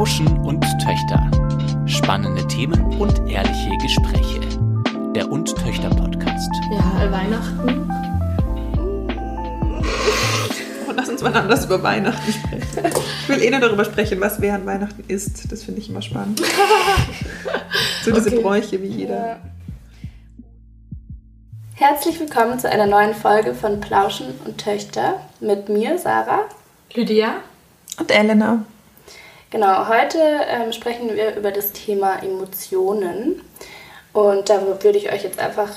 Plauschen und Töchter. Spannende Themen und ehrliche Gespräche. Der Und Töchter Podcast. Ja, Weihnachten. Lass uns mal anders über Weihnachten sprechen. Ich will eh nur darüber sprechen, was während Weihnachten ist. Das finde ich immer spannend. so diese Okay. Bräuche wie jeder. Herzlich willkommen zu einer neuen Folge von Plauschen und Töchter mit mir, Sarah. Lydia? Und Elena. Genau, heute ähm, sprechen wir über das Thema Emotionen. Und da würde ich euch jetzt einfach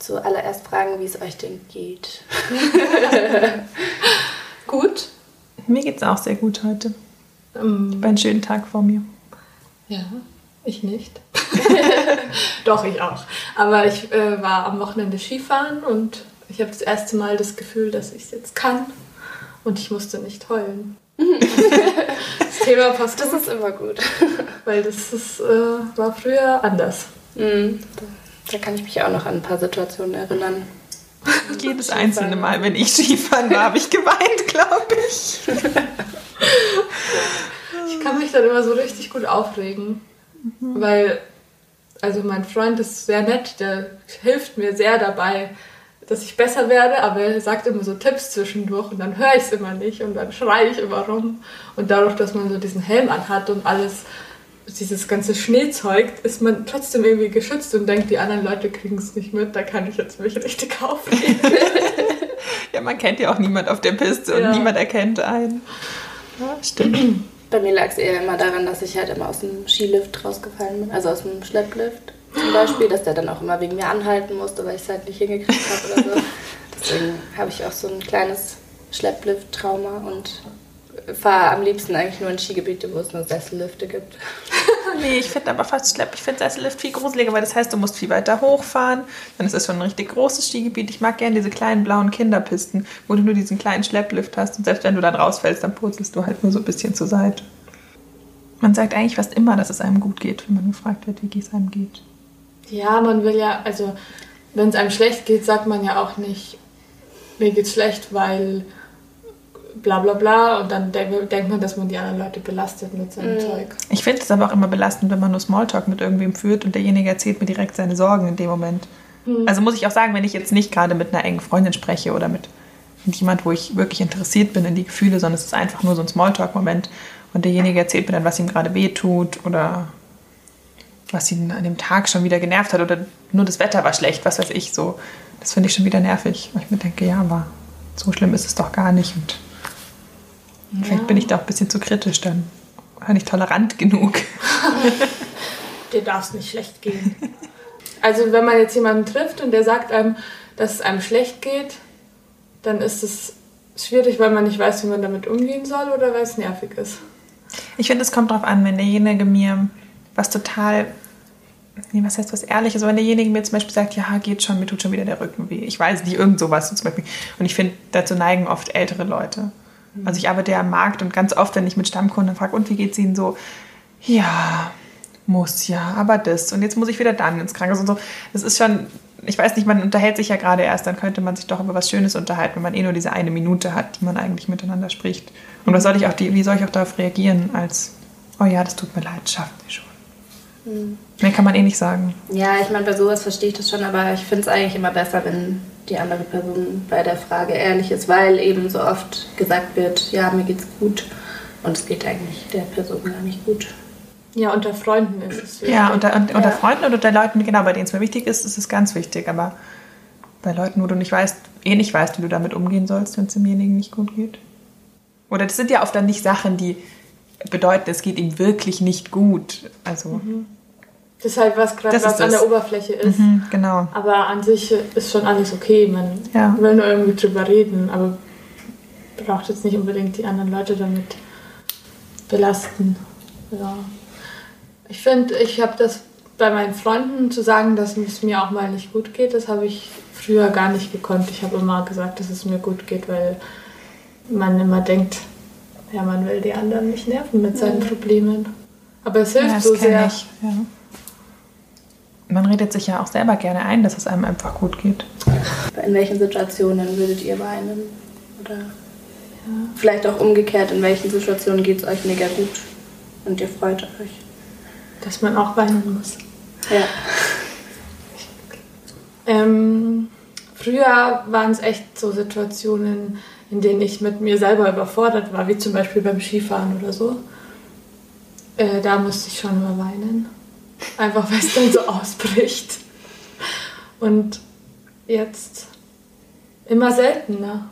zuallererst fragen, wie es euch denn geht. Gut. Mir geht es auch sehr gut heute. Ähm, War ein schönen Tag vor mir. ja, ich nicht. Doch, ich auch. Aber ich äh, war am Wochenende Skifahren und ich habe das erste Mal das Gefühl, dass ich es jetzt kann. Und ich musste nicht heulen. das Thema passt Das gut, ist immer gut. weil das ist, äh, war früher anders. Mhm. Da kann ich mich auch noch an ein paar Situationen erinnern. Jedes einzelne Mal, wenn ich Skifahren war, habe ich geweint, glaube ich. Ich kann mich dann immer so richtig gut aufregen, weil, also mein Freund ist sehr nett, der hilft mir sehr dabei, dass ich besser werde, aber er sagt immer so Tipps zwischendurch und dann höre ich es immer nicht und dann schreie ich immer rum. Und dadurch, dass man so diesen Helm anhat und alles, dieses ganze Schneezeug, ist man trotzdem irgendwie geschützt und denkt, die anderen Leute kriegen es nicht mit, da kann ich jetzt mich richtig aufregen. Ja, man kennt ja auch niemand auf der Piste und Ja. niemand erkennt einen. Ja, stimmt. Bei mir lag es eher immer daran, dass ich halt immer aus dem Skilift rausgefallen bin, also aus dem Schlepplift zum Beispiel, dass der dann auch immer wegen mir anhalten musste, weil ich es halt nicht hingekriegt habe oder so. Deswegen habe ich auch so ein kleines Schlepplift-Trauma und fahre am liebsten eigentlich nur in Skigebiete, wo es nur Sessellifte gibt. Nee, ich finde aber fast Schlepp, ich finde Sessellift viel gruseliger, weil das heißt, du musst viel weiter hochfahren. Dann ist es schon ein richtig großes Skigebiet. Ich mag gerne diese kleinen blauen Kinderpisten, wo du nur diesen kleinen Schlepplift hast. Und selbst wenn du dann rausfällst, dann purzelst du halt nur so ein bisschen zur Seite. Man sagt eigentlich fast immer, dass es einem gut geht, wenn man gefragt wird, wie es einem geht. Ja, man will ja, also wenn es einem schlecht geht, sagt man ja auch nicht, mir geht's schlecht, weil bla bla bla und dann de denkt man, dass man die anderen Leute belastet mit seinem Zeug. Ich finde es aber auch immer belastend, wenn man nur Smalltalk mit irgendwem führt und derjenige erzählt mir direkt seine Sorgen in dem Moment. Also muss ich auch sagen, wenn ich jetzt nicht gerade mit einer engen Freundin spreche oder mit, mit jemand, wo ich wirklich interessiert bin in die Gefühle, sondern es ist einfach nur so ein Smalltalk-Moment und derjenige erzählt mir dann, was ihm gerade wehtut oder was ihn an dem Tag schon wieder genervt hat oder nur das Wetter war schlecht, was weiß ich so. Das finde ich schon wieder nervig, weil ich mir denke, ja, aber so schlimm ist es doch gar nicht und vielleicht bin ich da auch ein bisschen zu kritisch dann. Oder nicht tolerant genug. Dir darf es nicht schlecht gehen. also wenn man jetzt jemanden trifft und der sagt einem, dass es einem schlecht geht, dann ist es schwierig, weil man nicht weiß, wie man damit umgehen soll oder weil es nervig ist. Ich finde, es kommt darauf an, wenn derjenige mir was total, nee, was heißt was Ehrliches, also wenn derjenige mir zum Beispiel sagt, ja, geht schon, mir tut schon wieder der Rücken weh. Ich weiß nicht, irgend sowas zum Beispiel. Und ich finde, dazu neigen oft ältere Leute. Also ich arbeite ja am Markt und ganz oft, wenn ich mit Stammkunden frage, und wie geht's Ihnen so? Ja, muss ja, aber das. Und jetzt muss ich wieder dann ins Krankenhaus und so. Das ist schon, ich weiß nicht, man unterhält sich ja gerade erst, dann könnte man sich doch über was Schönes unterhalten, wenn man eh nur diese eine Minute hat, die man eigentlich miteinander spricht. Und was soll ich auch die, wie soll ich auch darauf reagieren, als, oh ja, das tut mir leid, schaffen Sie schon. Mehr kann man eh nicht sagen. Ja, ich meine, bei sowas verstehe ich das schon, aber ich finde es eigentlich immer besser, wenn die andere Person bei der Frage ehrlich ist, weil eben so oft gesagt wird, ja, mir geht's gut und es geht eigentlich der Person gar nicht gut. Ja, unter Freunden ist es wichtig. Ja, unter, unter Ja. Freunden und unter Leuten, genau, bei denen es mir wichtig ist, ist es ganz wichtig. Aber bei Leuten, wo du nicht weißt, eh nicht weißt, wie du damit umgehen sollst, wenn es demjenigen nicht gut geht. Oder das sind ja oft dann nicht Sachen, die bedeuten, es geht ihm wirklich nicht gut. Also, Das ist halt was gerade was an der Oberfläche ist. mhm, genau. Aber an sich ist schon alles okay. Man Ja. will nur irgendwie drüber reden, aber braucht jetzt nicht unbedingt die anderen Leute damit belasten. Ja. Ich finde, ich habe das bei meinen Freunden zu sagen, dass es mir auch mal nicht gut geht, das habe ich früher gar nicht gekonnt. Ich habe immer gesagt, dass es mir gut geht, weil man immer denkt, ja, man will die anderen nicht nerven mit seinen Problemen. Aber es hilft Ja, so sehr. ich. Ja. Man redet sich ja auch selber gerne ein, dass es einem einfach gut geht. In welchen Situationen würdet ihr weinen? Oder vielleicht auch umgekehrt, in welchen Situationen geht es euch mega gut? und ihr freut euch. Dass man auch weinen muss. Ja. Ähm, früher waren es echt so Situationen, in denen ich mit mir selber überfordert war, wie zum Beispiel beim Skifahren oder so. Äh, da musste ich schon mal weinen. Einfach weil es dann so ausbricht. Und jetzt immer seltener.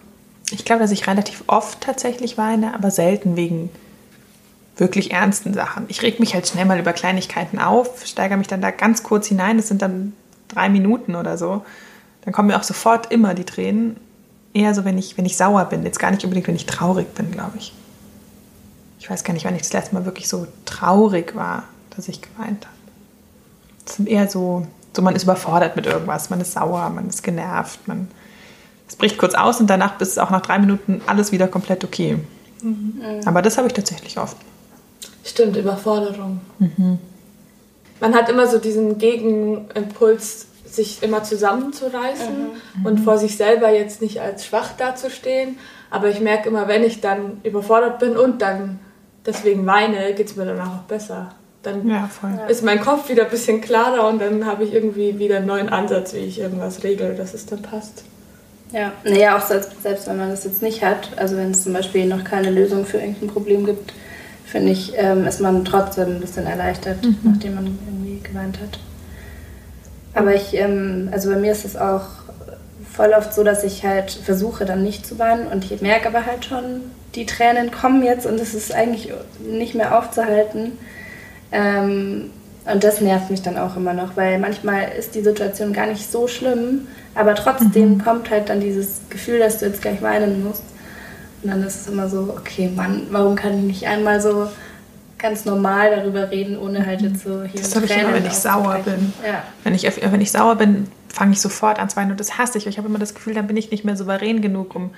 Ich glaube, dass ich relativ oft tatsächlich weine, aber selten wegen wirklich ernsten Sachen. Ich reg mich halt schnell mal über Kleinigkeiten auf, steigere mich dann da ganz kurz hinein, das sind dann drei Minuten oder so. Dann kommen mir auch sofort immer die Tränen. Eher so, wenn ich, wenn ich sauer bin. Jetzt gar nicht unbedingt, wenn ich traurig bin, glaube ich. Ich weiß gar nicht, wann ich das letzte Mal wirklich so traurig war, dass ich geweint habe. Es sind eher so, so, man ist überfordert mit irgendwas, man ist sauer, man ist genervt, man es bricht kurz aus und danach ist auch nach drei Minuten alles wieder komplett okay. Mhm. Aber das habe ich tatsächlich oft. Stimmt, Überforderung. Mhm. Man hat immer so diesen Gegenimpuls, sich immer zusammenzureißen mhm. und vor sich selber jetzt nicht als schwach dazustehen. Aber ich merke immer, wenn ich dann überfordert bin und dann deswegen weine, geht es mir danach auch besser. Dann ja, ist mein Kopf wieder ein bisschen klarer und dann habe ich irgendwie wieder einen neuen Ansatz, wie ich irgendwas regle, dass es dann passt. Ja, naja, auch selbst, selbst wenn man das jetzt nicht hat, also wenn es zum Beispiel noch keine Lösung für irgendein Problem gibt, finde ich, ähm, ist man trotzdem ein bisschen erleichtert, mhm. nachdem man irgendwie geweint hat. Aber ich, ähm, also bei mir ist es auch voll oft so, dass ich halt versuche dann nicht zu weinen und ich merke aber halt schon, die Tränen kommen jetzt und es ist eigentlich nicht mehr aufzuhalten. Ähm, und das nervt mich dann auch immer noch, weil manchmal ist die Situation gar nicht so schlimm, aber trotzdem mhm. kommt halt dann dieses Gefühl, dass du jetzt gleich weinen musst. Und dann ist es immer so, okay, Mann, warum kann ich nicht einmal so ganz normal darüber reden, ohne halt jetzt so hier Das habe ich immer, wenn ich sauer bin. Ja. Wenn, ich, wenn ich sauer bin, fange ich sofort an zu weinen und das hasse ich. Ich habe immer das Gefühl, dann bin ich nicht mehr souverän genug, um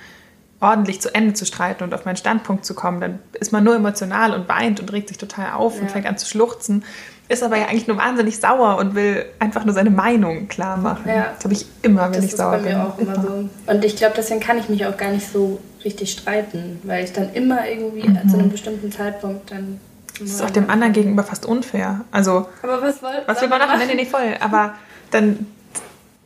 ordentlich zu Ende zu streiten und auf meinen Standpunkt zu kommen. Dann ist man nur emotional und weint und regt sich total auf ja. und fängt an zu schluchzen ist aber ja eigentlich nur wahnsinnig sauer und will einfach nur seine Meinung klar machen. Ja. Das habe ich immer, wenn das ich sauer bin. Das ist bei mir auch immer so. Und ich glaube, deswegen kann ich mich auch gar nicht so richtig streiten, weil ich dann immer irgendwie mhm. zu einem bestimmten Zeitpunkt dann. Das ist auch dem anderen gegenüber fast unfair. Also, aber was, wollt, was will man machen? Nee, nee, voll. Aber dann,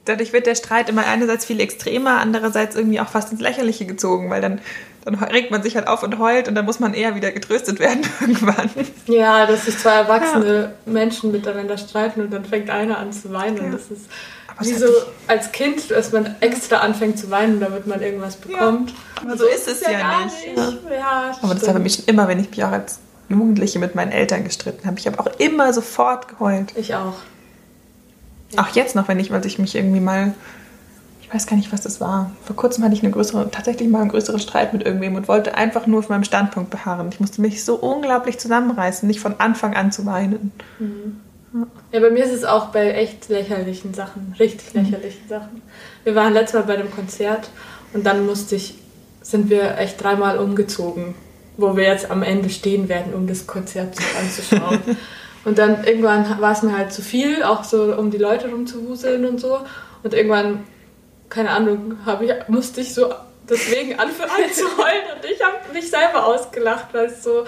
dadurch wird der Streit immer einerseits viel extremer, andererseits irgendwie auch fast ins Lächerliche gezogen, weil dann dann regt man sich halt auf und heult und dann muss man eher wieder getröstet werden irgendwann. Ja, dass sich zwei erwachsene ja. Menschen miteinander streiten und dann fängt einer an zu weinen. Ja. Das ist aber wie so als Kind, dass man extra anfängt zu weinen, damit man irgendwas bekommt. Ja. Aber so, ist es ja, ja nicht. nicht. Ja. aber das habe ich schon immer, wenn ich mich auch als Jugendliche mit meinen Eltern gestritten habe. Ich habe auch immer sofort geheult. Ich auch. Auch jetzt noch, wenn ich, weil ich mich irgendwie mal ich weiß gar nicht, was das war. Vor kurzem hatte ich eine größere, tatsächlich mal einen größeren Streit mit irgendwem und wollte einfach nur auf meinem Standpunkt beharren. Ich musste mich so unglaublich zusammenreißen, nicht von Anfang an zu weinen. Mhm. Ja, bei mir ist es auch bei echt lächerlichen Sachen, richtig mhm. lächerlichen mhm. Sachen. Wir waren letztes Mal bei einem Konzert und dann musste ich, sind wir echt dreimal umgezogen, wo wir jetzt am Ende stehen werden, um das Konzert anzuschauen. und dann irgendwann war es mir halt zu viel, auch so um die Leute rumzuwuseln und so. Und irgendwann keine Ahnung, ich, musste ich so deswegen anfangen zu heulen und ich habe mich selber ausgelacht, weil es so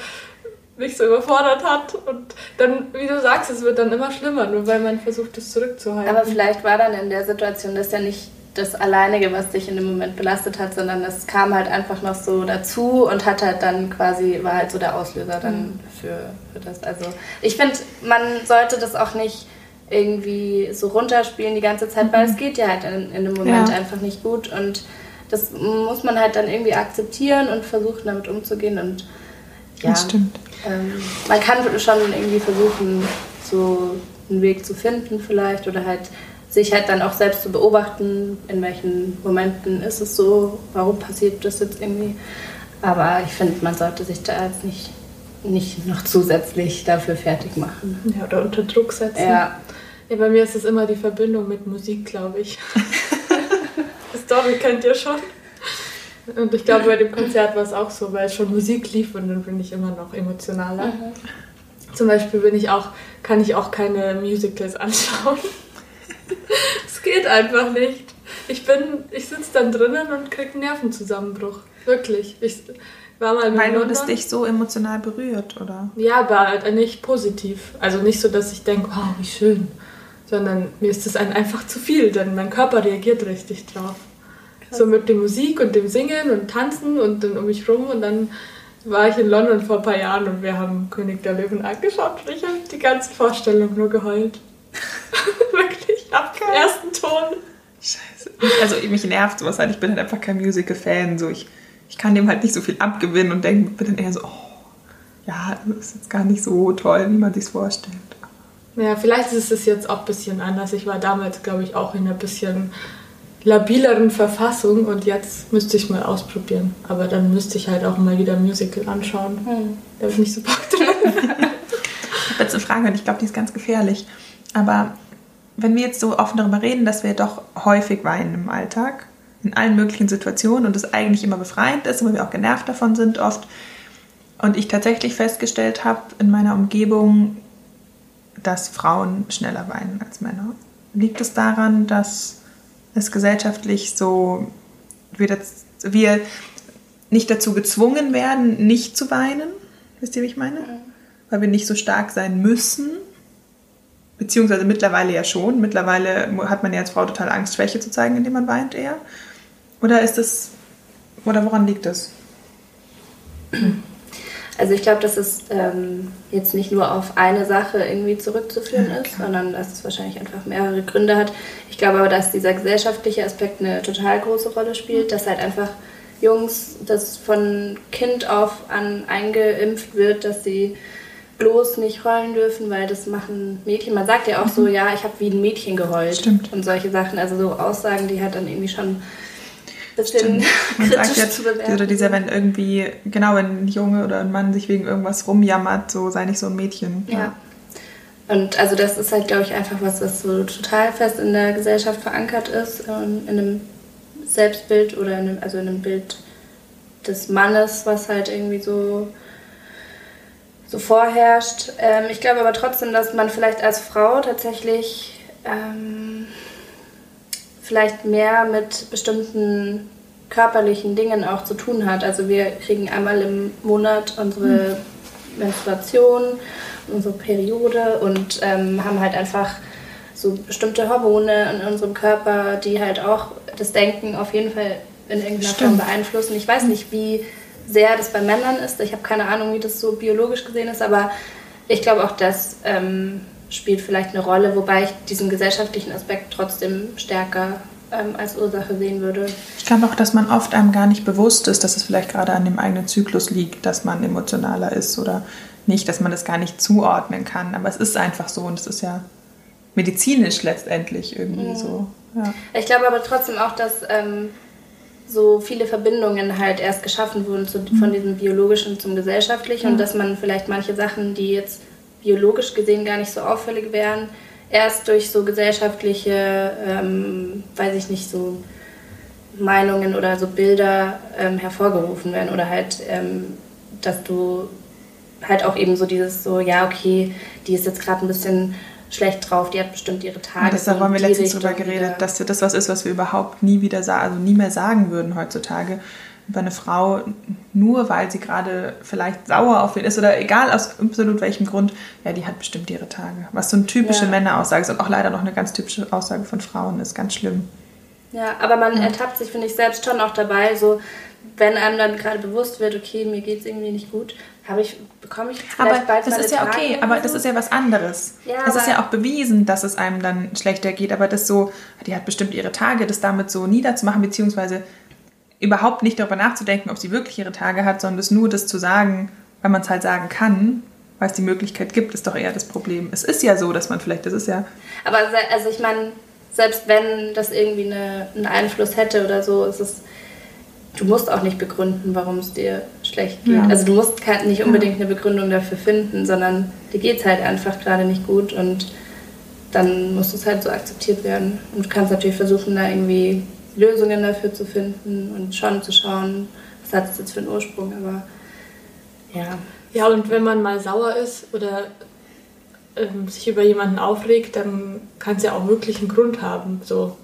mich so überfordert hat und dann, wie du sagst, es wird dann immer schlimmer, nur weil man versucht, es zurückzuhalten. Aber vielleicht war dann in der Situation das ja nicht das Alleinige, was dich in dem Moment belastet hat, sondern es kam halt einfach noch so dazu und hat halt dann quasi, war halt so der Auslöser dann mhm. für, für das. Also ich finde, man sollte das auch nicht irgendwie so runterspielen die ganze Zeit, weil es geht ja halt in, in dem Moment ja. einfach nicht gut und das muss man halt dann irgendwie akzeptieren und versuchen damit umzugehen und ja, das stimmt. Ähm, man kann schon irgendwie versuchen, so einen Weg zu finden vielleicht oder halt sich halt dann auch selbst zu beobachten, in welchen Momenten ist es so, warum passiert das jetzt irgendwie. Aber ich finde, man sollte sich da jetzt nicht, nicht noch zusätzlich dafür fertig machen. Ja, oder unter Druck setzen. Ja. Ja, bei mir ist es immer die Verbindung mit Musik, glaube ich. Story kennt ihr schon. Und ich glaube, bei dem Konzert war es auch so, weil schon Musik lief und dann bin ich immer noch emotionaler. Mhm. Zum Beispiel bin ich auch, kann ich auch keine Musicals anschauen. Es geht einfach nicht. Ich bin, ich sitze dann drinnen und kriege einen Nervenzusammenbruch. Wirklich. Ich, war mal in Weil du es dich so emotional berührt, oder? Ja, aber nicht positiv. Also nicht so, dass ich denke, wow, wie schön. Sondern mir ist das ein- einfach zu viel, denn mein Körper reagiert richtig drauf. So mit der Musik und dem Singen und Tanzen und dann um mich rum und dann war ich in London vor ein paar Jahren und wir haben König der Löwen angeschaut und ich habe die ganze Vorstellung nur geheult. Wirklich, ab dem ersten Ton. Scheiße. Also mich nervt sowas halt. Ich bin halt einfach kein Musical-Fan. So, ich, ich kann dem halt nicht so viel abgewinnen und denke, bin dann eher so, oh, ja, das ist jetzt gar nicht so toll, wie man sich vorstellt. Ja, vielleicht ist es jetzt auch ein bisschen anders. Ich war damals, glaube ich, auch in einer bisschen labileren Verfassung und jetzt müsste ich mal ausprobieren. Aber dann müsste ich halt auch mal wieder ein Musical anschauen. Da bin ich so Bock drin. Ich habe jetzt eine Frage und ich glaube, die ist ganz gefährlich. Aber wenn wir jetzt so offen darüber reden, dass wir doch häufig weinen im Alltag, in allen möglichen Situationen und es eigentlich immer befreiend ist, weil wir auch genervt davon sind oft. Und ich tatsächlich festgestellt habe in meiner Umgebung, dass Frauen schneller weinen als Männer. Liegt es daran, dass es gesellschaftlich so, wir, das, wir nicht dazu gezwungen werden, nicht zu weinen? Wisst ihr, wie ich meine? Weil wir nicht so stark sein müssen. Beziehungsweise mittlerweile ja schon. Mittlerweile hat man ja als Frau total Angst, Schwäche zu zeigen, indem man weint eher. Oder ist das, oder woran liegt das? Also ich glaube, dass es ähm, jetzt nicht nur auf eine Sache irgendwie zurückzuführen ist, sondern dass es wahrscheinlich einfach mehrere Gründe hat. Ich glaube aber, dass dieser gesellschaftliche Aspekt eine total große Rolle spielt, dass halt einfach Jungs, das von Kind auf an eingeimpft wird, dass sie bloß nicht heulen dürfen, weil das machen Mädchen. Man sagt ja auch so, ja, ich habe wie ein Mädchen geheult. Stimmt. Und solche Sachen, also so Aussagen, die halt dann irgendwie schon bisschen Man sagt zu bewerten. oder dieser, wenn irgendwie, genau, wenn ein Junge oder ein Mann sich wegen irgendwas rumjammert, so sei nicht so ein Mädchen. Ja. Und also das ist halt, glaube ich, einfach was, was so total fest in der Gesellschaft verankert ist, ähm, in einem Selbstbild oder in einem, also in einem Bild des Mannes, was halt irgendwie so, so vorherrscht. Ähm, ich glaube aber trotzdem, dass man vielleicht als Frau tatsächlich ähm, vielleicht mehr mit bestimmten körperlichen Dingen auch zu tun hat. Also wir kriegen einmal im Monat unsere Menstruation, unsere Periode und ähm, haben halt einfach so bestimmte Hormone in unserem Körper, die halt auch das Denken auf jeden Fall in irgendeiner Stimmt. Form beeinflussen. Ich weiß nicht, wie sehr das bei Männern ist. Ich habe keine Ahnung, wie das so biologisch gesehen ist, aber ich glaube auch, das ähm, spielt vielleicht eine Rolle, wobei ich diesen gesellschaftlichen Aspekt trotzdem stärker ähm, als Ursache sehen würde. Ich glaube auch, dass man oft einem gar nicht bewusst ist, dass es vielleicht gerade an dem eigenen Zyklus liegt, dass man emotionaler ist oder nicht, dass man das gar nicht zuordnen kann. Aber es ist einfach so und es ist ja medizinisch letztendlich irgendwie so. Ja. Ich glaube aber trotzdem auch, dass ähm, so viele Verbindungen halt erst geschaffen wurden zu, von diesem biologischen zum gesellschaftlichen und dass man vielleicht manche Sachen, die jetzt biologisch gesehen gar nicht so auffällig wären, erst durch so gesellschaftliche, ähm, weiß ich nicht, so Meinungen oder so Bilder ähm, hervorgerufen werden oder halt, ähm, dass du halt auch eben so dieses so, ja, okay, die ist jetzt gerade ein bisschen schlecht drauf, die hat bestimmt ihre Tage. Ja, so haben wir letztens drüber geredet, dass das was ist, was wir überhaupt nie wieder sagen, also nie mehr sagen würden heutzutage über eine Frau, nur weil sie gerade vielleicht sauer auf ihn ist oder egal aus absolut welchem Grund, ja, die hat bestimmt ihre Tage. Was so eine typische Ja. Männeraussage ist und auch leider noch eine ganz typische Aussage von Frauen ist, ganz schlimm. Ja, aber man ertappt sich, finde ich, selbst schon auch dabei, so wenn einem dann gerade bewusst wird, okay, mir geht es irgendwie nicht gut, habe ich, bekomme ich Aber bald das ist ja Tage okay, aber so? das ist ja was anderes. Ja, es ist ja auch bewiesen, dass es einem dann schlechter geht, aber das so, die hat bestimmt ihre Tage, das damit so niederzumachen, beziehungsweise überhaupt nicht darüber nachzudenken, ob sie wirklich ihre Tage hat, sondern das nur das zu sagen, weil man es halt sagen kann, weil es die Möglichkeit gibt, ist doch eher das Problem. Es ist ja so, dass man vielleicht, das ist ja, Aber also ich meine, selbst wenn das irgendwie eine, einen Einfluss hätte oder so, ist es, du musst auch nicht begründen, warum es dir schlecht geht. Ja. Also du musst nicht unbedingt eine Begründung dafür finden, sondern dir geht es halt einfach gerade nicht gut und dann muss es halt so akzeptiert werden. Und du kannst natürlich versuchen, da irgendwie Lösungen dafür zu finden und schon zu schauen, was hat es jetzt für einen Ursprung, aber ja. Ja, und wenn man mal sauer ist oder ähm, sich über jemanden aufregt, dann kann es ja auch wirklich einen Grund haben. So.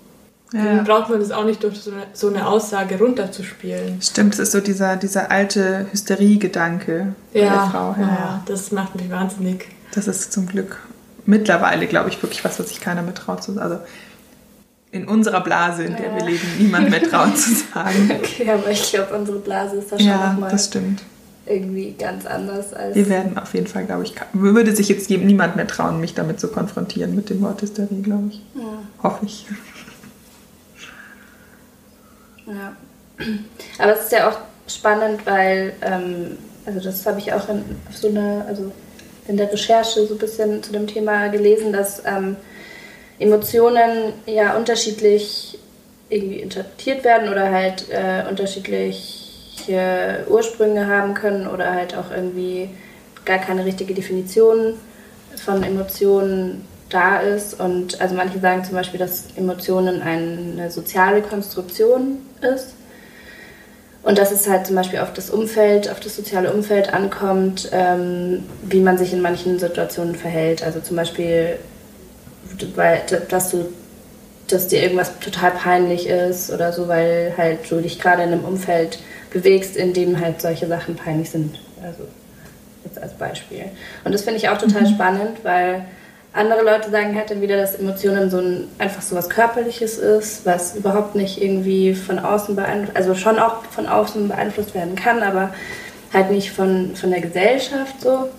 Ja. Dann braucht man das auch nicht durch so eine, so eine Aussage runterzuspielen. Stimmt, es ist so dieser, dieser alte Hysterie-Gedanke bei der Frau. Ja, ja. das macht mich wahnsinnig. Das ist zum Glück mittlerweile, glaube ich, wirklich was, was sich keiner mehr traut zu sagen. Also in unserer Blase, in der Ja. wir leben, niemand mehr traut zu sagen. Okay, aber ich glaube, unsere Blase ist da schon Ja, nochmal das stimmt. irgendwie ganz anders als. Wir werden auf jeden Fall, glaube ich, würde sich jetzt niemand mehr trauen, mich damit zu konfrontieren mit dem Wort Hysterie, glaube ich. Ja. Hoffe ich. Ja. Aber es ist ja auch spannend, weil, ähm, also das habe ich auch in, so einer, also in der Recherche so ein bisschen zu dem Thema gelesen, dass ähm, Emotionen ja unterschiedlich irgendwie interpretiert werden oder halt äh, unterschiedliche Ursprünge haben können oder halt auch irgendwie gar keine richtige Definition von Emotionen da ist. Und also manche sagen zum Beispiel, dass Emotionen eine soziale Konstruktion ist. Und dass es halt zum Beispiel auf das Umfeld, auf das soziale Umfeld ankommt, ähm, wie man sich in manchen Situationen verhält. Also zum Beispiel, weil, dass du dass dir irgendwas total peinlich ist oder so, weil halt du dich gerade in einem Umfeld bewegst, in dem halt solche Sachen peinlich sind. Also jetzt als Beispiel. Und das finde ich auch total spannend, weil andere Leute sagen halt dann wieder, dass Emotionen so ein, einfach so was Körperliches ist, was überhaupt nicht irgendwie von außen beeinflusst, also schon auch von außen beeinflusst werden kann, aber halt nicht von, von der Gesellschaft so.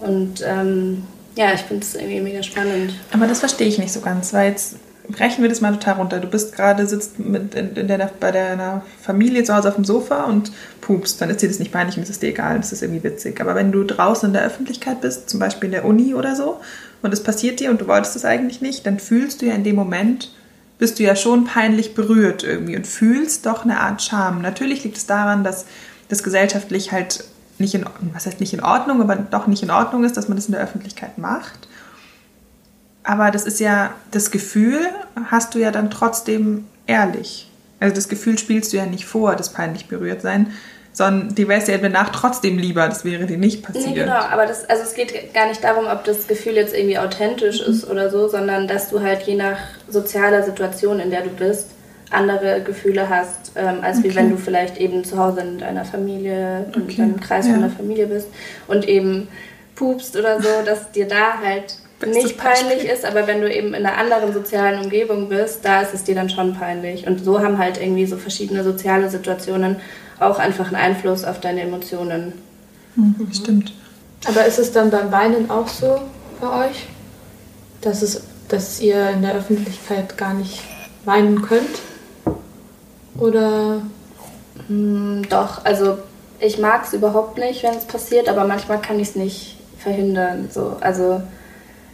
Und ähm, ja, ich finde es irgendwie mega spannend. Aber das verstehe ich nicht so ganz, weil jetzt brechen wir das mal total runter. Du bist gerade, sitzt mit in, in der, bei deiner Familie zu Hause auf dem Sofa und pupst, dann ist dir das nicht peinlich und es ist dir egal, das ist irgendwie witzig. Aber wenn du draußen in der Öffentlichkeit bist, zum Beispiel in der Uni oder so, und es passiert dir und du wolltest es eigentlich nicht, dann fühlst du ja in dem Moment, bist du ja schon peinlich berührt irgendwie und fühlst doch eine Art Scham. Natürlich liegt es daran, dass das gesellschaftlich halt nicht in, was heißt nicht in Ordnung, aber doch nicht in Ordnung ist, dass man das in der Öffentlichkeit macht. Aber das ist ja, das Gefühl hast du ja dann trotzdem ehrlich. Also das Gefühl spielst du ja nicht vor, das peinlich berührt sein, sondern die wärst dir danach trotzdem lieber, das wäre dir nicht passiert. Nee, genau, aber das, also es geht gar nicht darum, ob das Gefühl jetzt irgendwie authentisch ist oder so, sondern dass du halt je nach sozialer Situation, in der du bist, andere Gefühle hast, ähm, als wie Okay. wenn du vielleicht eben zu Hause in deiner Familie, in Okay, deinem Kreis ja. von der Familie bist und eben pupst oder so, dass dir da halt nicht peinlich ist, aber wenn du eben in einer anderen sozialen Umgebung bist, da ist es dir dann schon peinlich. Und so haben halt irgendwie so verschiedene soziale Situationen auch einfach einen Einfluss auf deine Emotionen. Mhm, Stimmt. Aber ist es dann beim Weinen auch so bei euch, dass, es, dass ihr in der Öffentlichkeit gar nicht weinen könnt? Oder Mm, Doch, also ich mag es überhaupt nicht, wenn es passiert, aber manchmal kann ich es nicht verhindern. So. Also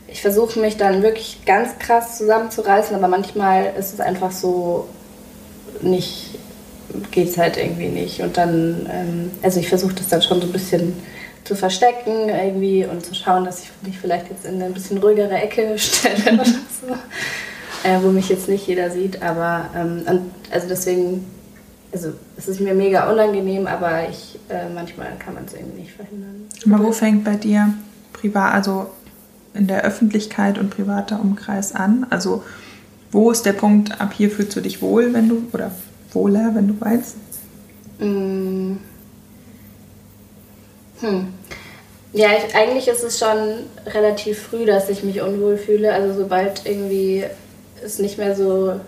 ich versuche mich dann wirklich ganz krass zusammenzureißen, aber manchmal ist es einfach so nicht, geht es halt irgendwie nicht. Und dann, ähm, also ich versuche das dann schon so ein bisschen zu verstecken irgendwie und zu schauen, dass ich mich vielleicht jetzt in eine ein bisschen ruhigere Ecke stelle oder so. Äh, wo mich jetzt nicht jeder sieht, aber ähm, und, also deswegen also es ist mir mega unangenehm, aber ich äh, manchmal kann man es irgendwie nicht verhindern. Aber wo fängt bei dir privat, also in der Öffentlichkeit und privater Umkreis an? Also wo ist der Punkt, ab hier fühlst du dich wohl, wenn du, oder wohler, wenn du weinst? Mm. Hm. Ja, ich, eigentlich ist es schon relativ früh, dass ich mich unwohl fühle. Also sobald irgendwie es nicht mehr so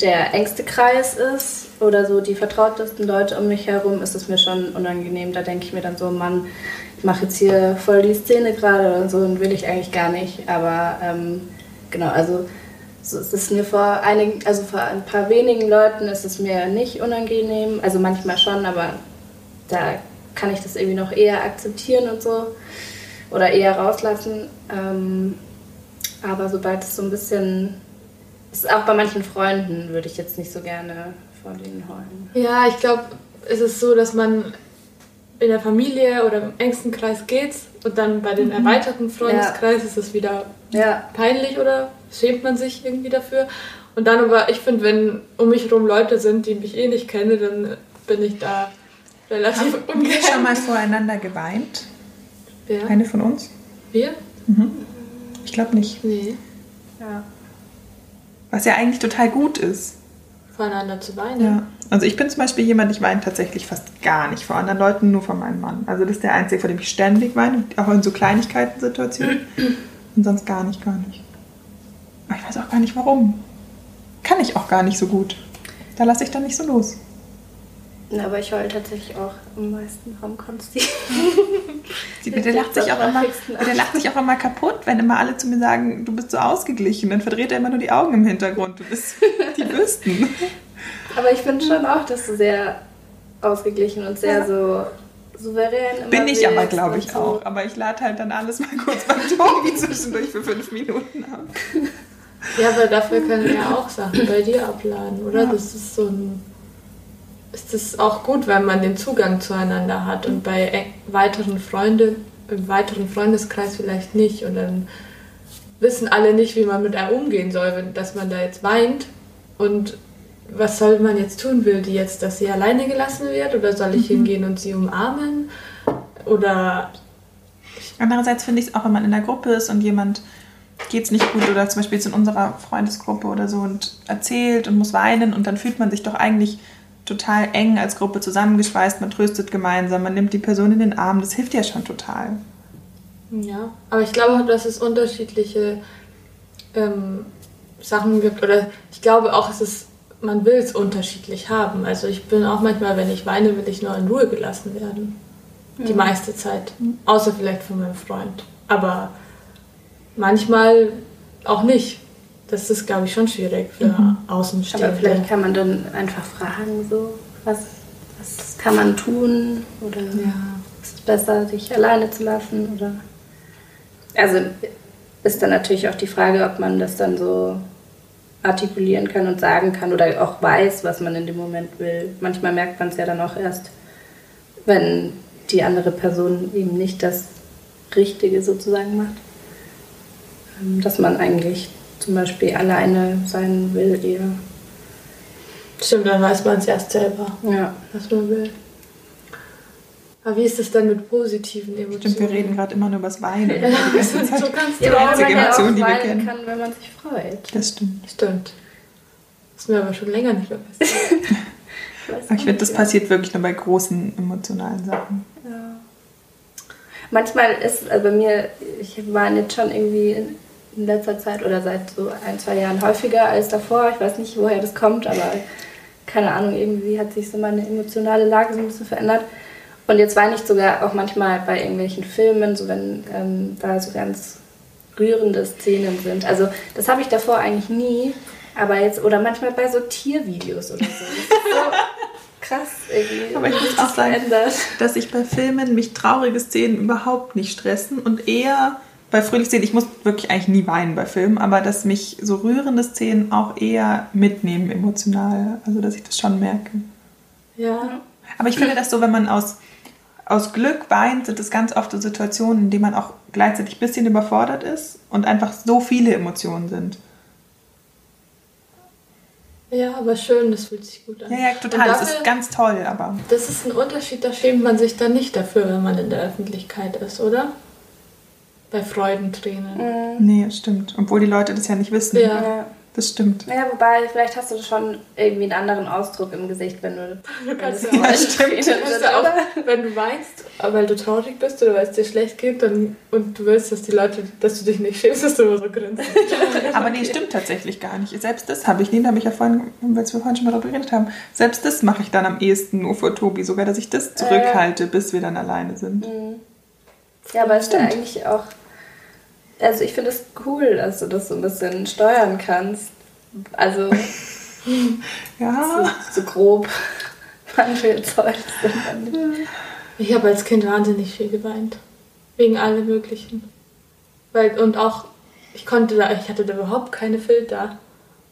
der engste Kreis ist oder so die vertrautesten Leute um mich herum, ist es mir schon unangenehm. Da denke ich mir dann so, Mann, ich mache jetzt hier voll die Szene gerade und so und will ich eigentlich gar nicht. Aber ähm, genau, also so, es ist mir vor einigen, also vor ein paar wenigen Leuten ist es mir nicht unangenehm. Also manchmal schon, aber da kann ich das irgendwie noch eher akzeptieren und so oder eher rauslassen. Ähm, aber sobald es so ein bisschen ist auch bei manchen Freunden würde ich jetzt nicht so gerne vor denen heulen. Ja, ich glaube, es ist so, dass man in der Familie oder im engsten Kreis geht's und dann bei dem erweiterten Freundeskreis ist es wieder Ja, peinlich oder schämt man sich irgendwie dafür. Und dann aber, ich finde, wenn um mich herum Leute sind, die mich eh nicht kennen, dann bin ich da relativ Haben wir schon mal voreinander geweint? Wer? Eine von uns? Mhm. Mhm. Wir? Ich glaube nicht. Nee. ja. Was ja eigentlich total gut ist. Voneinander zu weinen. Ja. Also ich bin zum Beispiel jemand, ich weine tatsächlich fast gar nicht vor anderen Leuten, nur vor meinem Mann. Also das ist der Einzige, vor dem ich ständig weine, auch in so Kleinigkeiten-Situationen. Und sonst gar nicht, gar nicht. Aber ich weiß auch gar nicht warum. Kann ich auch gar nicht so gut. Da lasse ich dann nicht so los. Ja, aber ich heule tatsächlich auch am meisten vom Konsti. Sie, bitte, lacht sich auch immer, bitte lacht sich auch immer kaputt, wenn immer alle zu mir sagen, du bist so ausgeglichen. Dann verdreht er immer nur die Augen im Hintergrund. Du bist die Bürsten. Aber ich finde schon auch, dass du sehr ausgeglichen und sehr Ja. so souverän immer Bin ich aber, glaube ich, so. auch. Aber ich lade halt dann alles mal kurz beim Tobi zwischendurch für fünf Minuten ab. Ja, aber dafür können ja auch Sachen bei dir abladen, oder? Ja. Das ist so ein. Ist es auch gut, wenn man den Zugang zueinander hat und bei eng- weiteren Freunden, im weiteren Freundeskreis vielleicht nicht. Und dann wissen alle nicht, wie man mit einem umgehen soll, wenn, dass man da jetzt weint. Und was soll man jetzt tun? Will die jetzt, dass sie alleine gelassen wird? Oder soll ich hingehen und sie umarmen? Oder Andererseits finde ich es auch, wenn man in der Gruppe ist und jemand geht es nicht gut oder zum Beispiel jetzt in unserer Freundesgruppe oder so und erzählt und muss weinen und dann fühlt man sich doch eigentlich total eng als Gruppe zusammengeschweißt, man tröstet gemeinsam, man nimmt die Person in den Arm, das hilft ja schon total. Ja, aber ich glaube, dass es unterschiedliche ähm, Sachen gibt. Oder ich glaube auch, es ist, man will es unterschiedlich haben. Also ich bin auch manchmal, wenn ich weine, will ich nur in Ruhe gelassen werden. Die meiste Zeit. Außer vielleicht von meinem Freund. Aber manchmal auch nicht. Das ist, glaube ich, schon schwierig für Außenstehende. Aber vielleicht kann man dann einfach fragen, so, was, was kann man tun? Oder ja. ist es besser, dich alleine zu lassen? Oder also ist dann natürlich auch die Frage, ob man das dann so artikulieren kann und sagen kann oder auch weiß, was man in dem Moment will. Manchmal merkt man es ja dann auch erst, wenn die andere Person eben nicht das Richtige sozusagen macht. Ähm, Dass man eigentlich zum Beispiel alleine sein will eher. Stimmt, dann weiß man es erst selber, Ja. was man will. Aber wie ist es denn mit positiven Emotionen? Stimmt, wir reden gerade immer nur über das Weinen. Ja, Das ist so halt- kannst Ja, du weil auch. einzige man ja Emotion, die wir weinen kennen. kann, wenn man sich freut. Das stimmt. Stimmt. Ist mir aber schon länger nicht mehr passiert. Ich, ich finde, das passiert wirklich nur bei großen emotionalen Sachen. Ja. Manchmal ist, also bei mir, ich war jetzt schon irgendwie in, letzter Zeit oder seit so ein, zwei Jahren häufiger als davor. Ich weiß nicht, woher das kommt, aber keine Ahnung, irgendwie hat sich so meine emotionale Lage so ein bisschen verändert. Und jetzt weine ich sogar auch manchmal bei irgendwelchen Filmen, so wenn ähm, da so ganz rührende Szenen sind. Also das habe ich davor eigentlich nie, aber jetzt, oder manchmal bei so Tiervideos oder so. So krass irgendwie. Aber ich muss auch sagen, dass ich bei Filmen mich traurige Szenen überhaupt nicht stressen und eher bei Fröhlichszenen, ich muss wirklich eigentlich nie weinen bei Filmen, aber dass mich so rührende Szenen auch eher mitnehmen emotional, also dass ich das schon merke. Ja. Aber ich finde das so, wenn man aus, aus Glück weint, sind es ganz oft so Situationen, in denen man auch gleichzeitig ein bisschen überfordert ist und einfach so viele Emotionen sind. Ja, aber schön, das fühlt sich gut an. Ja, ja, total. Und Das dafür- ist ganz toll, aber Das ist ein Unterschied, da schämt man sich dann nicht dafür, wenn man in der Öffentlichkeit ist, oder? Bei Freudentränen. nee, das stimmt. Obwohl die Leute das ja nicht wissen. Ja. Ja. Das stimmt. Ja, wobei, vielleicht hast du schon irgendwie einen anderen Ausdruck im Gesicht, wenn du. Du kannst wenn ja kannst ja auch, wenn du weinst, weil du traurig bist oder weil es dir schlecht geht dann, und du willst, dass die Leute, dass du dich nicht schämst, dass du immer so grinst. Aber nee, stimmt tatsächlich gar nicht. Selbst das habe ich, nee, da habe ich ja vorhin, weil wir vorhin schon mal darüber geredet haben, selbst das mache ich dann am ehesten nur vor Tobi, sogar, dass ich das zurückhalte, bis wir dann alleine sind. Ja, aber es ist ja Stimmt. eigentlich auch. Also, ich finde es cool, dass du das so ein bisschen steuern kannst. Also, Ja, so, so grob. Wann du jetzt heulst und wann nicht. Ich habe als Kind wahnsinnig viel geweint. Wegen allem Möglichen. Weil, und auch, ich konnte da, ich hatte da überhaupt keine Filter.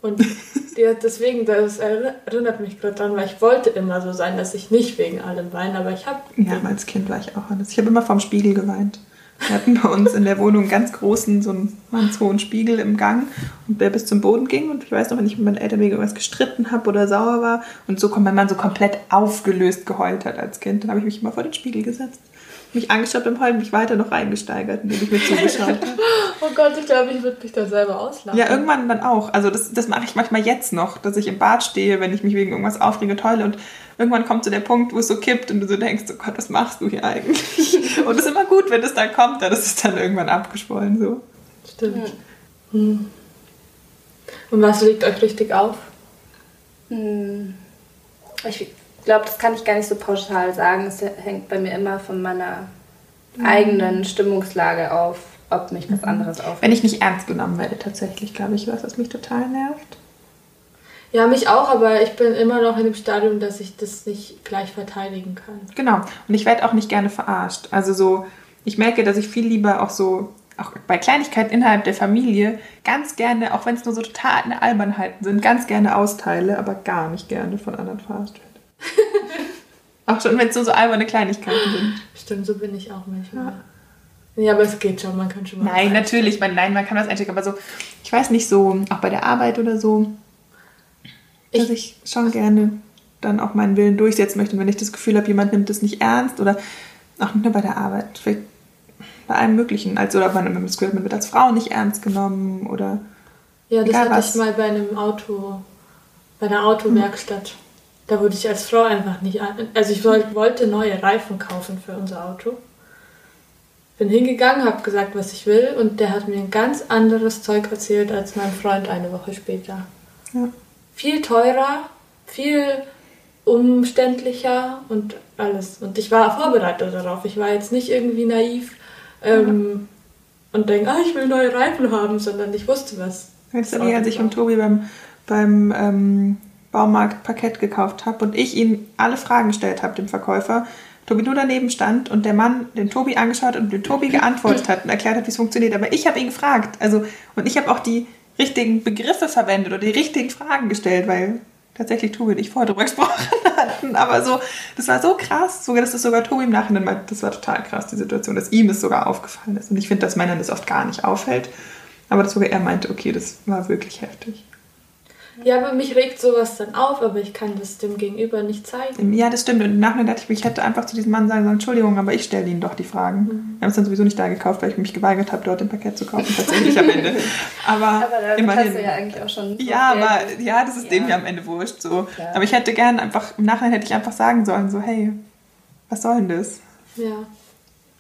Und die, deswegen, das erinnert mich gerade dran, weil ich wollte immer so sein, dass ich nicht wegen allem weine, aber ich habe. ja, aber als Kind war ich auch anders. Ich habe immer vorm Spiegel geweint. Wir hatten bei uns in der Wohnung einen ganz großen, so einen ganz hohen Spiegel im Gang, und der bis zum Boden ging. Und ich weiß noch, wenn ich mit meinen Eltern wegen irgendwas gestritten habe oder sauer war und so kommt mein Mann so komplett aufgelöst geheult hat als Kind, dann habe ich mich immer vor den Spiegel gesetzt. mich angeschaut beim Heulen, mich weiter noch reingesteigert, indem ich mir zugeschaut habe. Oh Gott, ich glaube, ich würde mich da selber auslachen. Ja, irgendwann dann auch. Also das, das mache ich manchmal jetzt noch, dass ich im Bad stehe, wenn ich mich wegen irgendwas aufrege und heule und irgendwann kommt so der Punkt, wo es so kippt und du so denkst, oh Gott, was machst du hier eigentlich? Und es ist immer gut, wenn es dann kommt, dann ist es dann irgendwann abgeschwollen so. Stimmt. Hm. Und was liegt euch richtig auf? Hm. Ich glaube, das kann ich gar nicht so pauschal sagen. Es hängt bei mir immer von meiner eigenen Stimmungslage auf, ob mich was anderes aufregt. Wenn ich nicht ernst genommen werde, tatsächlich, glaube ich, was, was mich total nervt. Ja, mich auch, aber ich bin immer noch in dem Stadium, dass ich das nicht gleich verteidigen kann. Genau. Und ich werde auch nicht gerne verarscht. Also so, ich merke, dass ich viel lieber auch so, auch bei Kleinigkeiten innerhalb der Familie, ganz gerne, auch wenn es nur so total eine Albernheiten sind, ganz gerne austeile, aber gar nicht gerne von anderen verarscht werde. auch schon, wenn es nur so alberne Kleinigkeiten sind. Stimmt, so bin ich auch manchmal. Ja, aber es geht schon, man kann schon mal. Nein, natürlich, man, nein, man kann das einstecken, aber so, ich weiß nicht, so, auch bei der Arbeit oder so, dass ich schon gerne dann auch meinen Willen durchsetzen möchte. Und wenn ich das Gefühl habe, jemand nimmt das nicht ernst oder auch nicht nur bei der Arbeit, vielleicht bei allem Möglichen, als oder man, das Gefühl man wird als Frau nicht ernst genommen oder Ja, das hatte was. ich mal bei einem Auto, bei einer Autowerkstatt. Da wurde ich als Frau einfach nicht. Also ich wollte, wollte neue Reifen kaufen für unser Auto. Bin hingegangen, habe gesagt, was ich will und der hat mir ein ganz anderes Zeug erzählt als mein Freund eine Woche später. ja. Viel teurer, viel umständlicher und alles. Und ich war vorbereitet darauf. Ich war jetzt nicht irgendwie naiv ähm, und denke, ah, ich will neue Reifen haben, sondern ich wusste was. Als das ich, als ich braucht. Tobi beim, beim ähm, Baumarkt Parkett gekauft habe und ich ihm alle Fragen gestellt habe, dem Verkäufer, Tobi nur daneben stand und der Mann den Tobi angeschaut und den Tobi geantwortet hat und erklärt hat, wie es funktioniert. Aber ich habe ihn gefragt. Also, und ich habe auch die richtigen Begriffe verwendet oder die richtigen Fragen gestellt, weil tatsächlich Tobi und ich vorher drüber gesprochen hatten. Aber so, das war so krass, sogar, dass das sogar Tobi im Nachhinein meint, das war total krass, die Situation, dass ihm es sogar aufgefallen ist. Und ich finde, dass Männern das oft gar nicht auffällt. Aber dass sogar er meinte, okay, das war wirklich heftig. Ja, aber mich regt sowas dann auf, aber ich kann das dem Gegenüber nicht zeigen. Ja, das stimmt. Und im Nachhinein dachte ich mir, ich hätte einfach zu diesem Mann sagen sollen, Entschuldigung, aber ich stelle Ihnen doch die Fragen. Wir haben es dann sowieso nicht da gekauft, weil ich mich geweigert habe, dort ein Paket zu kaufen, tatsächlich am Ende. Aber, Aber immerhin. hast du ja eigentlich auch schon. ja, aber ja, das ist Ja. dem ja am Ende wurscht. So. Klar. Aber ich hätte gern einfach, im Nachhinein hätte ich einfach sagen sollen, so, hey, was soll denn das? Ja.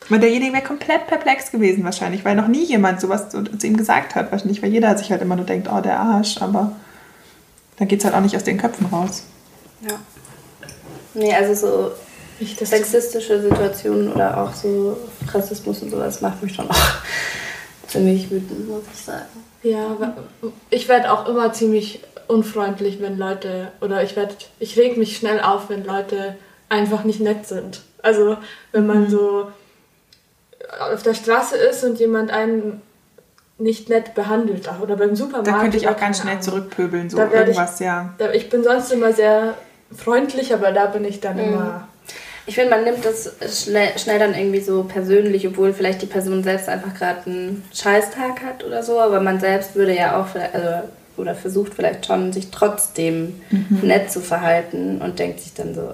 Weil derjenige wäre komplett perplex gewesen wahrscheinlich, weil noch nie jemand sowas zu, zu ihm gesagt hat. Wahrscheinlich, weil jeder sich halt immer nur denkt, oh, der Arsch, aber dann geht es halt auch nicht aus den Köpfen raus. Ja. Nee, also so Ich das sexistische Situationen oder auch so Rassismus und sowas macht mich schon auch ziemlich wütend, muss ich sagen. Ja, ich werde auch immer ziemlich unfreundlich, wenn Leute, oder ich werde, ich reg mich schnell auf, wenn Leute einfach nicht nett sind. Also, wenn man so auf der Straße ist und jemand einen nicht nett behandelt, auch- oder beim Supermarkt. Da könnte ich auch ganz schnell zurückpöbeln, so Da werde ich- irgendwas, ja. Da- Ich bin sonst immer sehr freundlich, aber da bin ich dann Mhm. immer. Ich finde, man nimmt das schnell, schnell dann irgendwie so persönlich, obwohl vielleicht die Person selbst einfach gerade einen Scheißtag hat oder so, aber man selbst würde ja auch vielleicht, also, oder versucht vielleicht schon, sich trotzdem nett zu verhalten und denkt sich dann so,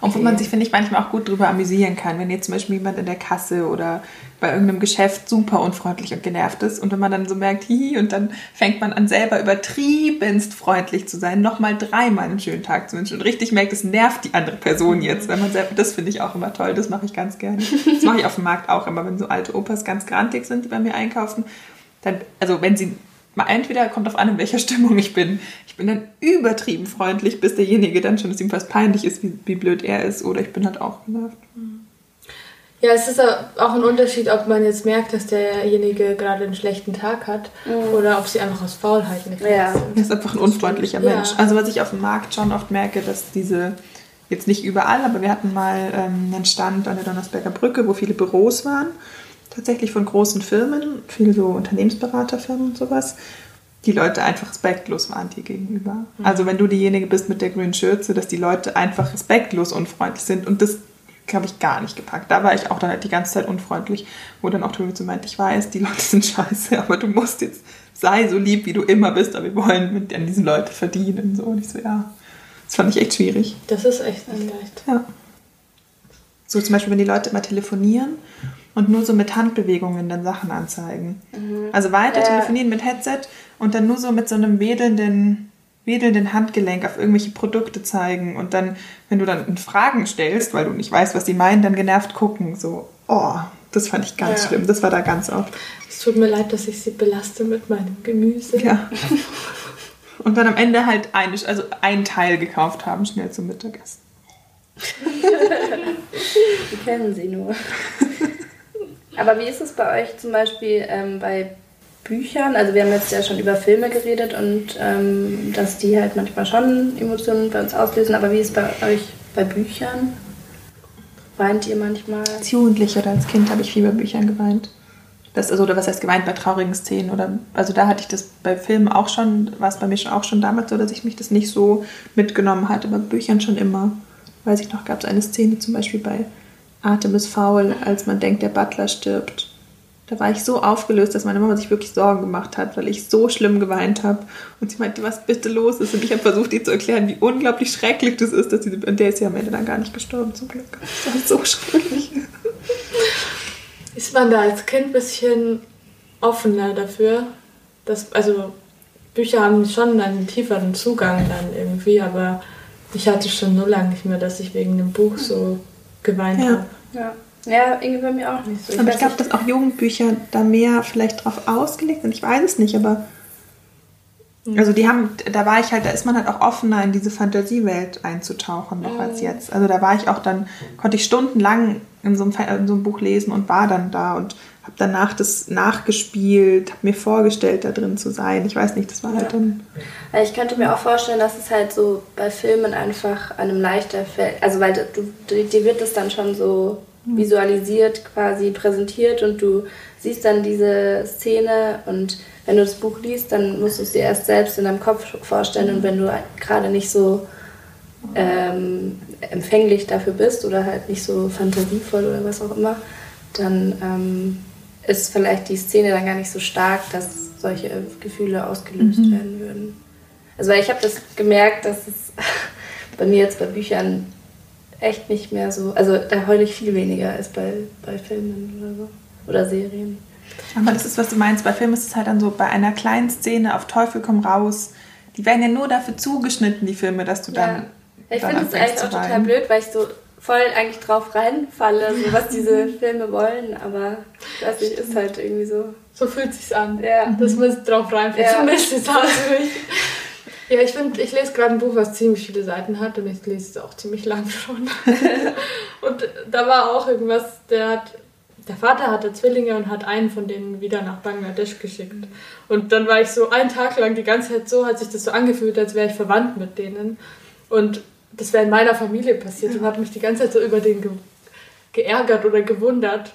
Und wo man sich, finde ich, manchmal auch gut drüber amüsieren kann, wenn jetzt zum Beispiel jemand in der Kasse oder bei irgendeinem Geschäft super unfreundlich und genervt ist und wenn man dann so merkt, hihi, und dann fängt man an, selber übertriebenst freundlich zu sein, nochmal dreimal einen schönen Tag zu wünschen und richtig merkt, es nervt die andere Person jetzt, wenn man selber, das finde ich auch immer toll, das mache ich ganz gerne. Das mache ich auf dem Markt auch immer, wenn so alte Opas ganz grantig sind, die bei mir einkaufen, dann, also wenn sie mal entweder kommt auf an, in welcher Stimmung ich bin. Ich bin dann übertrieben freundlich, bis derjenige dann schon, dass ihm fast peinlich ist, wie, wie blöd er ist, oder ich bin halt auch genervt. Ja, es ist auch ein Unterschied, ob man jetzt merkt, dass derjenige gerade einen schlechten Tag hat oder ob sie einfach aus Faulheit nicht Ja. sind. Er ist einfach ein unfreundlicher Ja. Mensch. Also was ich auf dem Markt schon oft merke, dass diese, jetzt nicht überall, aber wir hatten mal ähm, einen Stand an der Donnersberger Brücke, wo viele Büros waren, tatsächlich von großen Firmen, viele so Unternehmensberaterfirmen und sowas, die Leute einfach respektlos waren dir gegenüber. Also wenn du diejenige bist mit der grünen Schürze, dass die Leute einfach respektlos unfreundlich sind und das habe ich gar nicht gepackt. Da war ich auch dann halt die ganze Zeit unfreundlich, wo dann auch Tobi so meint, ich weiß, die Leute sind scheiße, aber du musst jetzt, sei so lieb, wie du immer bist, aber wir wollen mit an diesen Leuten verdienen. So. Und ich so, ja, das fand ich echt schwierig. Das ist echt nicht leicht. Ja. So zum Beispiel, wenn die Leute immer telefonieren und nur so mit Handbewegungen dann Sachen anzeigen. Also weiter Ja. telefonieren mit Headset und dann nur so mit so einem wedelnden, wedelnden Handgelenk auf irgendwelche Produkte zeigen und dann, wenn du dann Fragen stellst, weil du nicht weißt, was die meinen, dann genervt gucken. So, oh, das fand ich ganz Ja. schlimm. Das war da ganz oft. Es tut mir leid, dass ich sie belaste mit meinem Gemüse. Ja. Und dann am Ende halt eine, also ein Teil gekauft haben, schnell zum Mittagessen. Die kennen sie nur. Aber wie ist es bei euch zum Beispiel ähm, bei Büchern? Also wir haben jetzt ja schon über Filme geredet und ähm, dass die halt manchmal schon Emotionen bei uns auslösen. Aber wie ist es bei euch bei Büchern? Weint ihr manchmal? Als Jugendliche oder als Kind habe ich viel bei Büchern geweint. Das, also, oder was heißt geweint bei traurigen Szenen? Oder, also da hatte ich das bei Filmen auch schon, war es bei mir schon auch schon damals so, dass ich mich das nicht so mitgenommen hatte, bei Büchern schon immer. Weiß ich noch, gab es eine Szene zum Beispiel bei Artemis Fowl, als man denkt, der Butler stirbt. Da war ich so aufgelöst, dass meine Mama sich wirklich Sorgen gemacht hat, weil ich so schlimm geweint habe. Und sie meinte, was bitte los ist. Und ich habe versucht, ihr zu erklären, wie unglaublich schrecklich das ist, dass sie, und der ist ja am Ende dann gar nicht gestorben, zum Glück. Das war so schrecklich. Ist man da als Kind ein bisschen offener dafür? Dass, also Bücher haben schon einen tieferen Zugang dann irgendwie, aber ich hatte schon so lange nicht mehr, dass ich wegen dem Buch so geweint Ja. habe. Ja. Ja, irgendwie bei mir auch nicht so. Aber ich glaube, dass auch Jugendbücher da mehr vielleicht drauf ausgelegt sind. Ich weiß es nicht, aber. Also die haben, da war ich halt, da ist man halt auch offener in diese Fantasiewelt einzutauchen noch als jetzt. Also da war ich auch dann, konnte ich stundenlang in so einem, in so einem Buch lesen und war dann da und habe danach das nachgespielt, habe mir vorgestellt, da drin zu sein. Ich weiß nicht, das war halt dann. Also ich könnte mir auch vorstellen, dass es halt so bei Filmen einfach einem leichter fällt. Also weil du, du, dir wird es dann schon so visualisiert quasi präsentiert und du siehst dann diese Szene und wenn du das Buch liest, dann musst du es dir erst selbst in deinem Kopf vorstellen und wenn du gerade nicht so ähm, empfänglich dafür bist oder halt nicht so fantasievoll oder was auch immer, dann ähm, ist vielleicht die Szene dann gar nicht so stark, dass solche Gefühle ausgelöst werden würden. Also ich habe das gemerkt, dass es bei mir jetzt bei Büchern echt nicht mehr so, also da heule ich viel weniger als bei, bei Filmen oder so. Oder Serien. Aber das ist, was du meinst. Bei Filmen ist es halt dann so, bei einer kleinen Szene auf Teufel komm raus. Die werden ja nur dafür zugeschnitten, die Filme, dass du dann. Ja. Ich dann finde es eigentlich auch total blöd, weil ich so voll eigentlich drauf reinfalle, so was diese Filme wollen, aber das ist halt irgendwie so. So fühlt sich's an. Ja. Dass man drauf reinfällt. Ja. Zumindest ist das für mich. Ja, ich finde, ich lese gerade ein Buch, was ziemlich viele Seiten hat und ich lese es auch ziemlich lang schon. und da war auch irgendwas, der hat, der Vater hatte Zwillinge und hat einen von denen wieder nach Bangladesch geschickt. Und dann war ich so einen Tag lang die ganze Zeit so, hat sich das so angefühlt, als wäre ich verwandt mit denen. Und das wäre in meiner Familie passiert und habe mich die ganze Zeit so über den ge geärgert oder gewundert.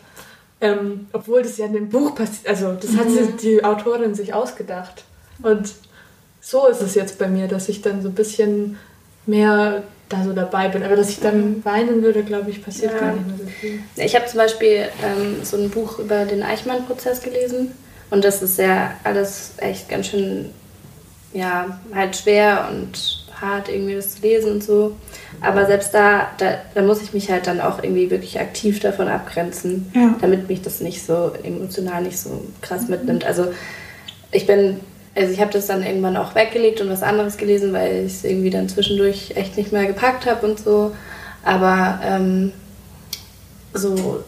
Ähm, obwohl das ja in dem Buch passiert, also das hat sich die Autorin sich ausgedacht. Und so ist es jetzt bei mir, dass ich dann so ein bisschen mehr da so dabei bin. Aber dass ich dann weinen würde, glaube ich, passiert Ja. gar nicht mehr so viel. Ich habe zum Beispiel ähm, so ein Buch über den Eichmann-Prozess gelesen und das ist ja alles echt ganz schön, ja, halt schwer und hart irgendwie das zu lesen und so. Aber selbst da, da, da muss ich mich halt dann auch irgendwie wirklich aktiv davon abgrenzen, Ja. damit mich das nicht so emotional nicht so krass mitnimmt. Also ich bin, also ich habe das dann irgendwann auch weggelegt und was anderes gelesen, weil ich es irgendwie dann zwischendurch echt nicht mehr gepackt habe und so. Aber ähm, so,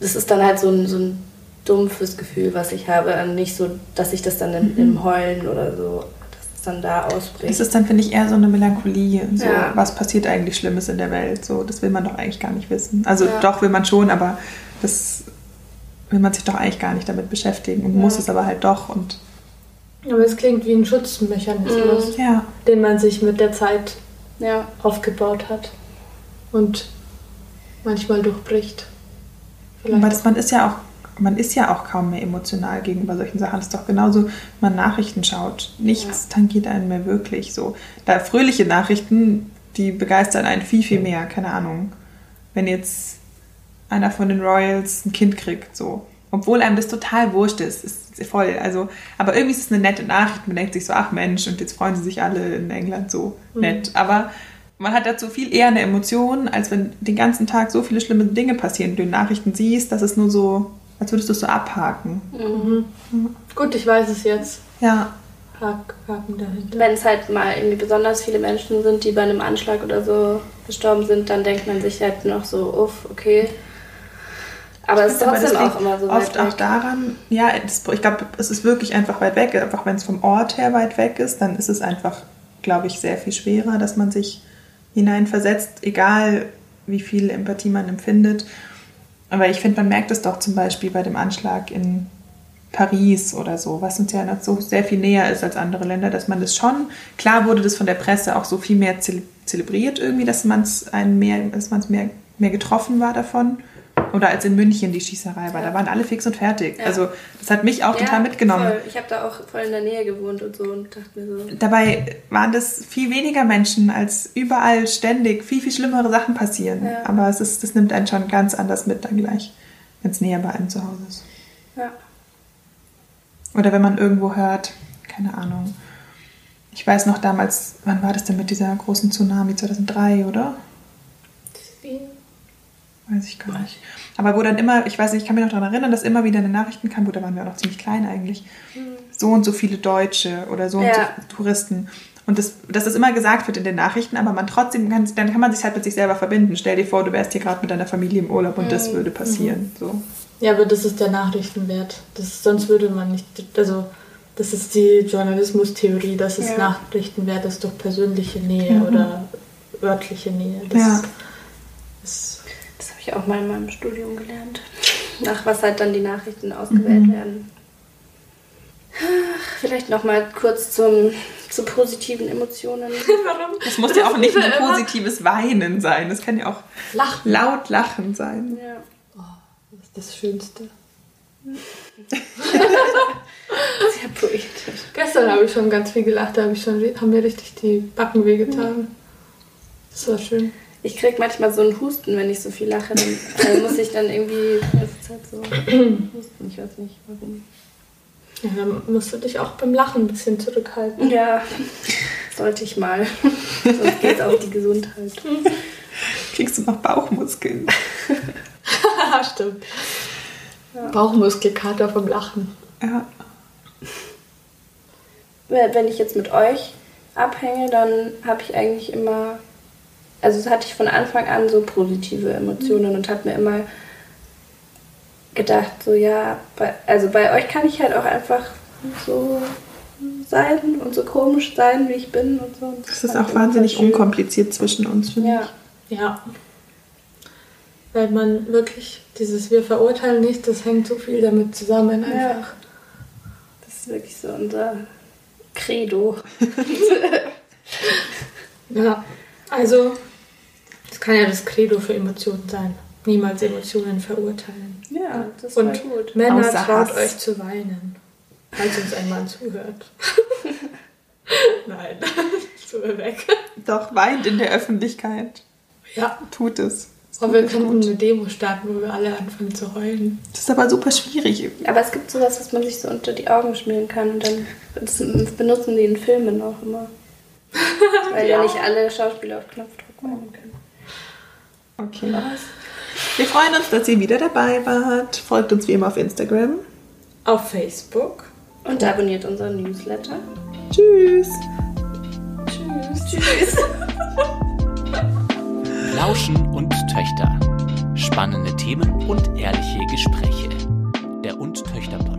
das ist dann halt so ein, so ein dumpfes Gefühl, was ich habe. Und nicht so, dass ich das dann in, im Heulen oder so, dass es dann da ausbricht. Das ist dann, finde ich, eher so eine Melancholie. So, Ja. was passiert eigentlich Schlimmes in der Welt? So, das will man doch eigentlich gar nicht wissen. Also Ja. doch will man schon, aber das will man sich doch eigentlich gar nicht damit beschäftigen und Ja. muss es aber halt doch. Und Aber es klingt wie ein Schutzmechanismus, ja, den man sich mit der Zeit ja. aufgebaut hat und manchmal durchbricht. aber das, man ist ja auch man ist ja auch kaum mehr emotional gegenüber solchen Sachen. Das ist doch genauso, wenn man Nachrichten schaut. Nichts tangiert einen mehr wirklich so. Da fröhliche Nachrichten, die begeistern einen viel, viel mehr. Keine Ahnung. Wenn jetzt einer von den Royals ein Kind kriegt, so. Obwohl einem das total wurscht ist. Ist voll. Also, aber irgendwie ist es eine nette Nachricht. Man denkt sich so, ach Mensch, und jetzt freuen sie sich alle in England so nett. Aber man hat dazu viel eher eine Emotion, als wenn den ganzen Tag so viele schlimme Dinge passieren. Du in Nachrichten siehst, dass es nur so, als würdest du es so abhaken. Mhm. Gut, ich weiß es jetzt. Ja. Hack, Haken dahinter. Wenn es halt mal irgendwie besonders viele Menschen sind, die bei einem Anschlag oder so gestorben sind, dann denkt man sich halt noch so, uff, okay. Aber es ist trotzdem auch immer so oft auch daran, ja, ich glaube, es ist wirklich einfach weit weg. Einfach wenn es vom Ort her weit weg ist, dann ist es einfach, glaube ich, sehr viel schwerer, dass man sich hineinversetzt, egal wie viel Empathie man empfindet. Aber ich finde, man merkt es doch zum Beispiel bei dem Anschlag in Paris oder so, was uns ja noch so sehr viel näher ist als andere Länder, dass man das schon, klar wurde das von der Presse auch so viel mehr zele zelebriert irgendwie, dass man es mehr, dass mehr, mehr getroffen war davon. Oder als in München die Schießerei war, Ja. da waren alle fix und fertig. Ja. Also das hat mich auch Ja, total mitgenommen. Voll. Ich habe da auch voll in der Nähe gewohnt und so und dachte mir so, Dabei waren das viel weniger Menschen, als überall ständig viel, viel schlimmere Sachen passieren. Aber es ist, das nimmt einen schon ganz anders mit dann gleich, wenn es näher bei einem zu Hause ist. ja. Oder wenn man irgendwo hört, keine Ahnung. Ich weiß noch damals, wann war das denn mit dieser großen Tsunami? 2003, oder? Weiß ich gar nicht. Aber wo dann immer, ich weiß nicht, ich kann mich noch daran erinnern, dass immer wieder in den Nachrichten kam, gut, da waren wir auch noch ziemlich klein eigentlich, so und so viele Deutsche oder so und Ja. so Touristen. Und das, dass das immer gesagt wird in den Nachrichten, aber man trotzdem kann, dann kann man sich halt mit sich selber verbinden. Stell dir vor, du wärst hier gerade mit deiner Familie im Urlaub und das würde passieren. So. Ja, aber das ist der Nachrichtenwert. Das, sonst würde man nicht. Also, das ist die Journalismustheorie, dass es Ja. Nachrichtenwert ist durch persönliche Nähe oder örtliche Nähe. Das Ja. Das ich auch mal in meinem Studium gelernt. Nach was halt dann die Nachrichten ausgewählt werden. Ach, Vielleicht noch mal kurz zum, zu positiven Emotionen. Warum? Das muss ja auch nicht nur positives Weinen sein. Das kann ja auch Lachen. laut Lachen sein. Ja. Das ist das Schönste. Sehr poetisch. Gestern habe ich schon ganz viel gelacht, da habe ich schon, haben mir richtig die Backen wehgetan. Das war schön. Ich krieg manchmal so einen Husten, wenn ich so viel lache. Dann äh, muss ich dann irgendwie die ganze Zeit so husten. Ich weiß nicht warum. Ja, dann musst du dich auch beim Lachen ein bisschen zurückhalten. Ja, sollte ich mal. Sonst geht auf die Gesundheit. Kriegst du noch Bauchmuskeln? Stimmt. Bauchmuskelkater vom Lachen. Ja. Wenn ich jetzt mit euch abhänge, dann habe ich eigentlich immer, also das hatte ich von Anfang an so positive Emotionen und habe mir immer gedacht, so ja, bei, also bei euch kann ich halt auch einfach so sein und so komisch sein, wie ich bin und so. Und Das ist fand auch ich wahnsinnig schön. unkompliziert zwischen uns, finde Ja, Ja. Weil man wirklich, dieses Wir verurteilen nicht, das hängt so viel damit zusammen Ja. einfach. das ist wirklich so unser Credo. Ja. Also, das kann ja das Credo für Emotionen sein. Niemals Emotionen verurteilen. Ja, das war Und gut. Männer, Außer traut Hass. euch zu weinen. Falls uns ein Mann zuhört. Nein, so weg. Doch, weint in der Öffentlichkeit. Ja, Tut es. aber wir könnten eine Demo starten, wo wir alle anfangen zu heulen. Das ist aber super schwierig. Aber es gibt sowas, was man sich so unter die Augen schmieren kann und dann das benutzen die in Filmen auch immer. Weil ja. nicht alle Schauspieler auf Knopfdruck weinen können. Okay. Wir freuen uns, dass ihr wieder dabei wart. Folgt uns wie immer auf Instagram. Auf Facebook. Und abonniert unseren Newsletter. Tschüss. Tschüss. Tschüss. Lauschen und Töchter. Spannende Themen und ehrliche Gespräche. Der Und Töchter Podcast.